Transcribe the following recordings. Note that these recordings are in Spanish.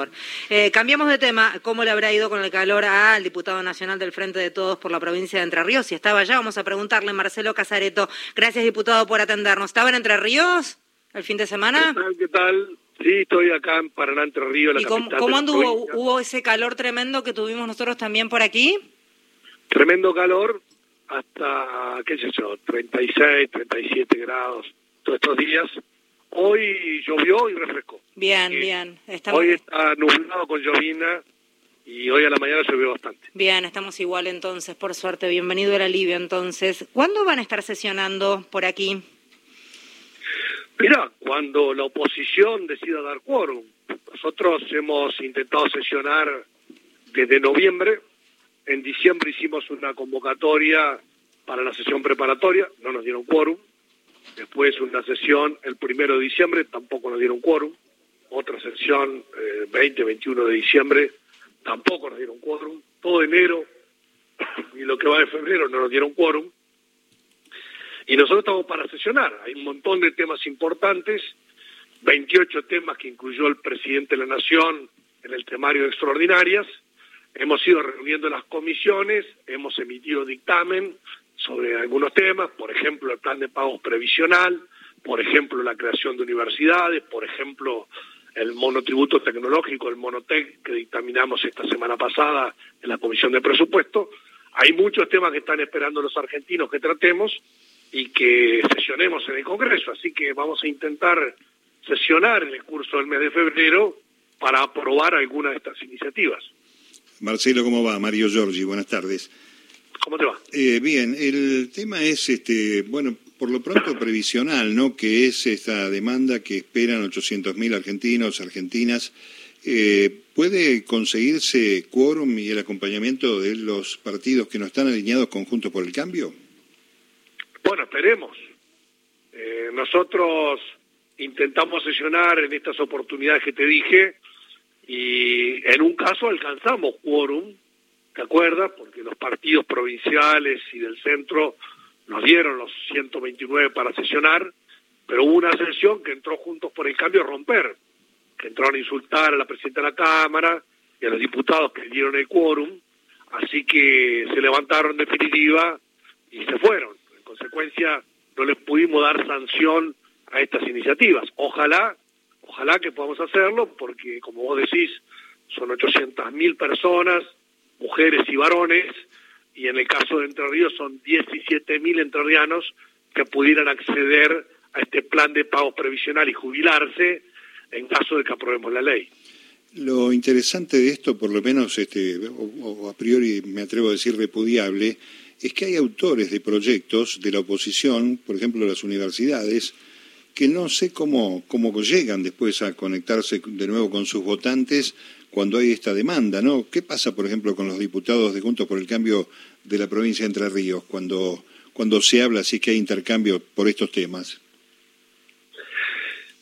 gobernador. Eh, cambiamos de tema. ¿Cómo le habrá ido con el calor al diputado nacional del Frente de Todos por la provincia de Entre Ríos? Si estaba allá, vamos a preguntarle, Marcelo Casareto. Gracias, diputado, por atendernos. ¿Estaba en Entre Ríos el fin de semana? ¿Qué tal? ¿Qué tal? Sí, estoy acá en Paraná, Entre Ríos, la ¿Y cómo, capital anduvo? ¿Hubo ese calor tremendo que tuvimos nosotros también por aquí? Tremendo calor, hasta, qué sé yo, 36, 37 grados todos estos días. Hoy llovió y refrescó. Bien, bien. Hoy está nublado con llovina y hoy a la mañana llovió bastante. Bien, estamos igual entonces, por suerte. Bienvenido al alivio entonces. ¿Cuándo van a estar sesionando por aquí? Mira, cuando la oposición decida dar quórum. Nosotros hemos intentado sesionar desde noviembre. En diciembre hicimos una convocatoria para la sesión preparatoria, no nos dieron quórum. Después una sesión el primero de diciembre, tampoco nos dieron quórum. Otra sesión eh, 20, 21 de diciembre, tampoco nos dieron quórum. Todo enero y lo que va de febrero no nos dieron quórum. Y nosotros estamos para sesionar. Hay un montón de temas importantes, 28 temas que incluyó el presidente de la Nación en el temario de extraordinarias. Hemos ido reuniendo las comisiones, hemos emitido dictamen, sobre algunos temas, por ejemplo, el plan de pagos previsional, por ejemplo, la creación de universidades, por ejemplo, el monotributo tecnológico, el monotec que dictaminamos esta semana pasada en la Comisión de Presupuesto. Hay muchos temas que están esperando los argentinos que tratemos y que sesionemos en el Congreso, así que vamos a intentar sesionar en el curso del mes de febrero para aprobar algunas de estas iniciativas. Marcelo, ¿cómo va? Mario Giorgi, buenas tardes. ¿Cómo te va? Eh, bien, el tema es, este, bueno, por lo pronto previsional, ¿no? Que es esta demanda que esperan 800.000 argentinos, argentinas. Eh, ¿Puede conseguirse quórum y el acompañamiento de los partidos que no están alineados conjuntos por el cambio? Bueno, esperemos. Eh, nosotros intentamos sesionar en estas oportunidades que te dije y en un caso alcanzamos quórum ¿te acuerdas? Porque los partidos provinciales y del centro nos dieron los 129 para sesionar, pero hubo una sesión que entró juntos por el cambio a romper, que entraron a insultar a la presidenta de la Cámara y a los diputados que dieron el quórum, así que se levantaron en definitiva y se fueron. En consecuencia, no les pudimos dar sanción a estas iniciativas. Ojalá, ojalá que podamos hacerlo, porque como vos decís, son 800.000 personas, mujeres y varones, y en el caso de Entre Ríos son 17.000 entrerrianos que pudieran acceder a este plan de pago previsional y jubilarse en caso de que aprobemos la ley. Lo interesante de esto, por lo menos este, o, a priori me atrevo a decir repudiable, es que hay autores de proyectos de la oposición, por ejemplo las universidades, que no sé cómo, cómo llegan después a conectarse de nuevo con sus votantes cuando hay esta demanda, ¿no? ¿Qué pasa, por ejemplo, con los diputados de Juntos por el Cambio de la provincia de Entre Ríos cuando, cuando se habla así que hay intercambio por estos temas?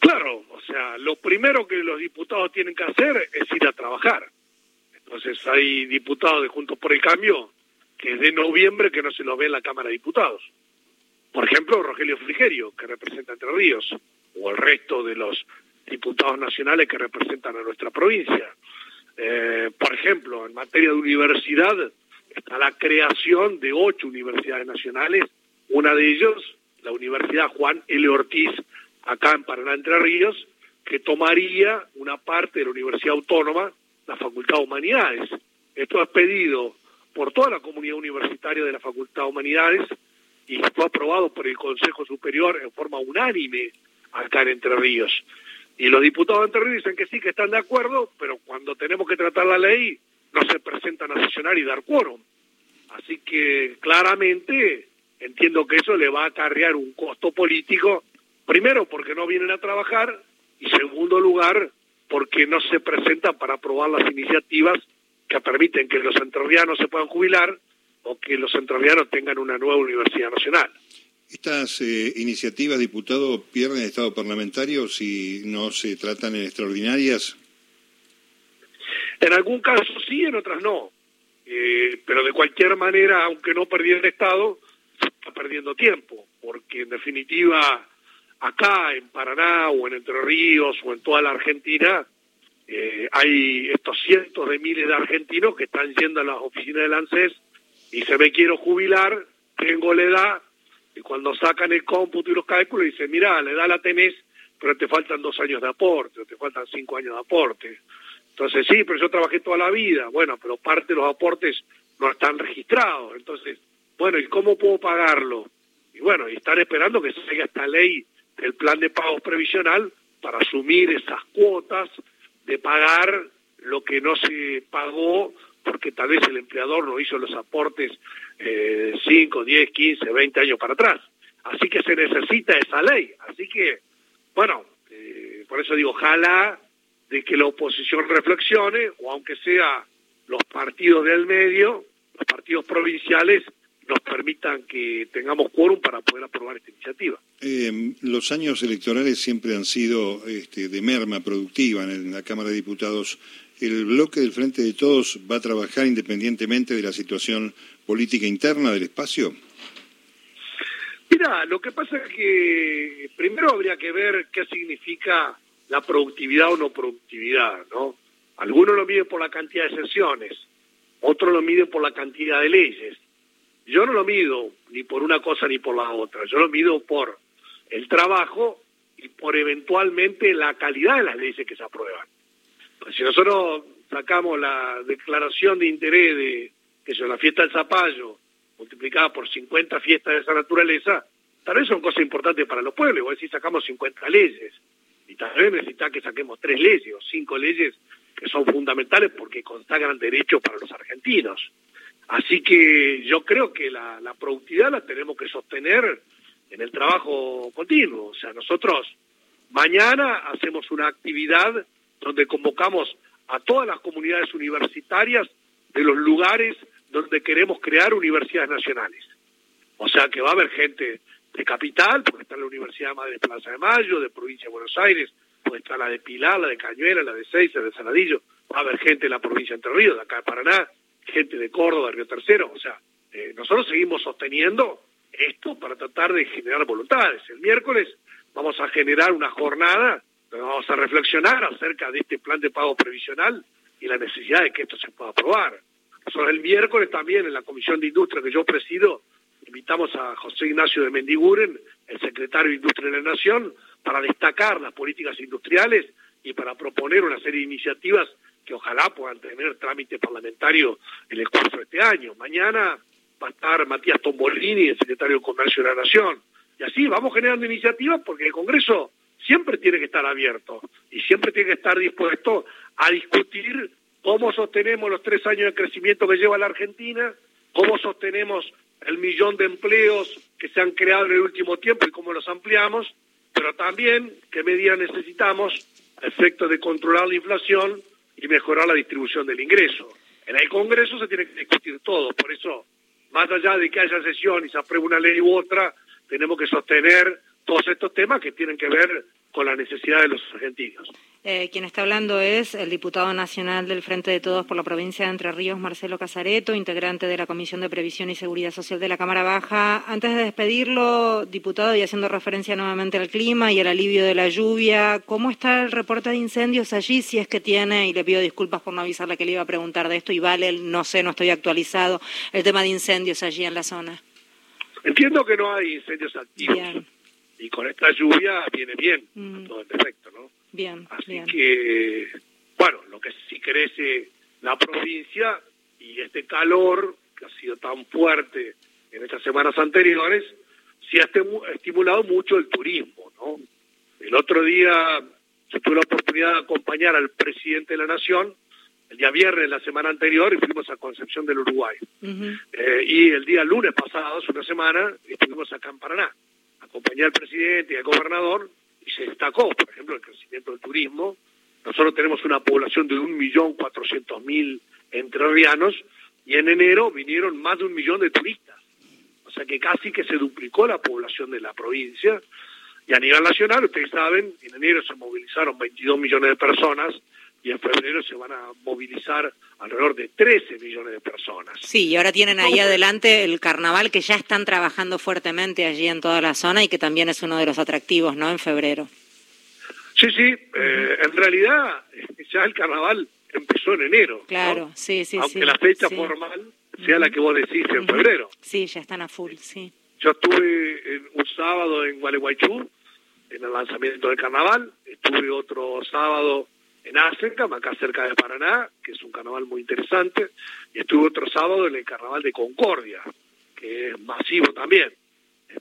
Claro, o sea, lo primero que los diputados tienen que hacer es ir a trabajar. Entonces hay diputados de Juntos por el Cambio que es de noviembre que no se lo ve en la Cámara de Diputados. Por ejemplo, Rogelio Frigerio, que representa Entre Ríos, o el resto de los diputados nacionales que representan a nuestra provincia. Eh, por ejemplo, en materia de universidad está la creación de ocho universidades nacionales, una de ellas, la Universidad Juan L. Ortiz, acá en Paraná, Entre Ríos, que tomaría una parte de la Universidad Autónoma, la Facultad de Humanidades. Esto es pedido por toda la comunidad universitaria de la Facultad de Humanidades y fue aprobado por el Consejo Superior en forma unánime acá en Entre Ríos. Y los diputados de Entre dicen que sí, que están de acuerdo, pero cuando tenemos que tratar la ley no se presentan a sesionar y dar quórum. Así que claramente entiendo que eso le va a acarrear un costo político, primero porque no vienen a trabajar y segundo lugar porque no se presentan para aprobar las iniciativas que permiten que los entrerrianos se puedan jubilar o que los entrerrianos tengan una nueva universidad nacional. ¿Estas eh, iniciativas, diputado, pierden estado parlamentario si no se tratan en extraordinarias? En algún caso sí, en otras no. Eh, pero de cualquier manera, aunque no perdiera Estado, está perdiendo tiempo, porque en definitiva, acá en Paraná o en Entre Ríos o en toda la Argentina, eh, hay estos cientos de miles de argentinos que están yendo a las oficinas del ANSES y se me quiero jubilar, tengo la edad, y cuando sacan el cómputo y los cálculos dicen, mira, la edad la tenés, pero te faltan dos años de aporte, o te faltan cinco años de aporte. Entonces, sí, pero yo trabajé toda la vida, bueno, pero parte de los aportes no están registrados. Entonces, bueno, ¿y cómo puedo pagarlo? Y bueno, y están esperando que salga esta ley del plan de pagos previsional para asumir esas cuotas de pagar lo que no se pagó porque tal vez el empleador no hizo los aportes eh, 5, 10, 15, 20 años para atrás. Así que se necesita esa ley. Así que, bueno, eh, por eso digo, ojalá de que la oposición reflexione, o aunque sea los partidos del medio, los partidos provinciales, nos permitan que tengamos quórum para poder aprobar esta iniciativa. Eh, los años electorales siempre han sido este, de merma productiva en la Cámara de Diputados. ¿El bloque del Frente de Todos va a trabajar independientemente de la situación política interna del espacio? Mira, lo que pasa es que primero habría que ver qué significa la productividad o no productividad, ¿no? Algunos lo miden por la cantidad de sesiones, otros lo miden por la cantidad de leyes. Yo no lo mido ni por una cosa ni por la otra, yo lo mido por el trabajo y por eventualmente la calidad de las leyes que se aprueban. Pues si nosotros sacamos la declaración de interés de que es la fiesta del zapallo multiplicada por 50 fiestas de esa naturaleza, tal vez son cosas importantes para los pueblos, igual si sacamos 50 leyes, y tal vez necesita que saquemos tres leyes o cinco leyes que son fundamentales porque consagran derechos para los argentinos. Así que yo creo que la, la productividad la tenemos que sostener en el trabajo continuo. O sea, nosotros mañana hacemos una actividad donde convocamos a todas las comunidades universitarias de los lugares donde queremos crear universidades nacionales. O sea que va a haber gente de capital, porque está la Universidad de Madre Plaza de Mayo, de provincia de Buenos Aires, puede estar la de Pilar, la de Cañuela, la de Seiza, de Saladillo, va a haber gente de la provincia de Entre Ríos, de acá de Paraná, gente de Córdoba, de Río Tercero, o sea, eh, nosotros seguimos sosteniendo esto para tratar de generar voluntades. El miércoles vamos a generar una jornada donde vamos a reflexionar acerca de este plan de pago previsional y la necesidad de que esto se pueda aprobar. Nosotros el miércoles también en la Comisión de Industria que yo presido, invitamos a José Ignacio de Mendiguren, el secretario de Industria de la Nación, para destacar las políticas industriales y para proponer una serie de iniciativas que ojalá puedan tener trámite parlamentario en el curso de este año. Mañana va a estar Matías Tombolini, el secretario de Comercio de la Nación. Y así vamos generando iniciativas porque el Congreso siempre tiene que estar abierto y siempre tiene que estar dispuesto a discutir cómo sostenemos los tres años de crecimiento que lleva la Argentina, cómo sostenemos el millón de empleos que se han creado en el último tiempo y cómo los ampliamos, pero también qué medidas necesitamos a efecto de controlar la inflación y mejorar la distribución del ingreso. En el Congreso se tiene que discutir todo, por eso, más allá de que haya sesión y se apruebe una ley u otra, tenemos que sostener todos estos temas que tienen que ver con la necesidad de los argentinos. Eh, quien está hablando es el diputado nacional del Frente de Todos por la provincia de Entre Ríos, Marcelo Casareto, integrante de la Comisión de Previsión y Seguridad Social de la Cámara Baja. Antes de despedirlo, diputado, y haciendo referencia nuevamente al clima y al alivio de la lluvia, ¿cómo está el reporte de incendios allí? Si es que tiene, y le pido disculpas por no avisarle que le iba a preguntar de esto, y vale, no sé, no estoy actualizado, el tema de incendios allí en la zona. Entiendo que no hay incendios activos. Y con esta lluvia viene bien, mm. todo el efecto, ¿no? Bien, Así que, bueno, lo que sí crece la provincia y este calor que ha sido tan fuerte en estas semanas anteriores, sí ha estimulado mucho el turismo, ¿no? El otro día se tuve la oportunidad de acompañar al presidente de la Nación, el día viernes de la semana anterior, y fuimos a Concepción del Uruguay. Eh, y el día lunes pasado, hace una semana, estuvimos acá en Paraná. Acompañé al presidente y al gobernador y se destacó, por ejemplo, el crecimiento del turismo. Nosotros tenemos una población de 1.400.000 entrerrianos y en enero vinieron más de un millón de turistas. O sea que casi que se duplicó la población de la provincia. Y a nivel nacional, ustedes saben, en enero se movilizaron 22 millones de personas y en febrero se van a movilizar alrededor de 13 millones de personas. Sí, y ahora tienen ahí adelante el carnaval que ya están trabajando fuertemente allí en toda la zona y que también es uno de los atractivos, ¿no? En febrero. Sí, sí, eh, en realidad ya el carnaval empezó en enero. Claro, sí, sí, Aunque la fecha formal sea la que vos decís en febrero. Sí, ya están a full, sí. Yo estuve en un sábado en Gualeguaychú, en el lanzamiento del carnaval, estuve otro sábado en África, acá cerca de Paraná, que es un carnaval muy interesante, y estuve otro sábado en el carnaval de Concordia, que es masivo también.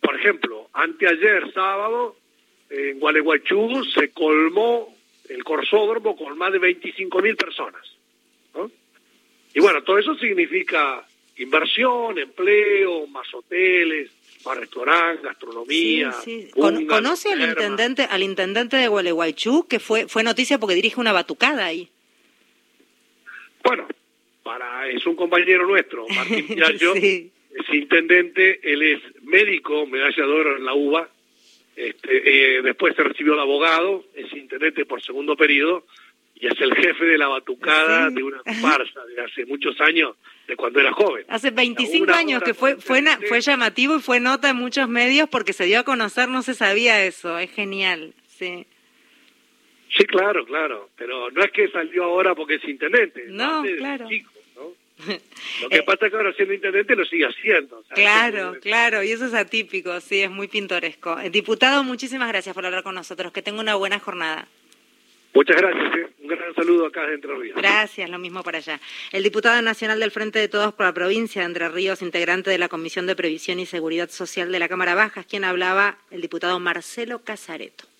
Por ejemplo, anteayer sábado, en Gualeguaychú se colmó el corsódromo con más de 25.000 personas. Y bueno, todo eso significa inversión, empleo, más hoteles, más restaurantes, gastronomía. ¿Conoce al intendente, al intendente de Gualeguaychú, que fue, fue noticia porque dirige una batucada ahí? Bueno, para, es un compañero nuestro, Martín Piaggio, es intendente, él es médico, medallador en la UBA, este, eh, después se recibió el abogado, es intendente por segundo periodo, y es el jefe de la batucada de una comparsa de hace muchos años, de cuando era joven. Hace 25 años que fue, fue, fue llamativo y fue nota en muchos medios porque se dio a conocer, no se sabía eso, es genial, sí. Sí, claro, claro, pero no es que salió ahora porque es intendente. No, claro. Lo que eh, pasa es que ahora siendo intendente lo sigue haciendo. Claro, claro, y eso es atípico, sí, es muy pintoresco. Eh, diputado, muchísimas gracias por hablar con nosotros. Que tenga una buena jornada. Muchas gracias, ¿eh? un gran saludo acá de Entre Ríos. Gracias, lo mismo para allá. El diputado nacional del Frente de Todos por la provincia de Entre Ríos, integrante de la Comisión de Previsión y Seguridad Social de la Cámara Baja, es quien hablaba el diputado Marcelo Casareto.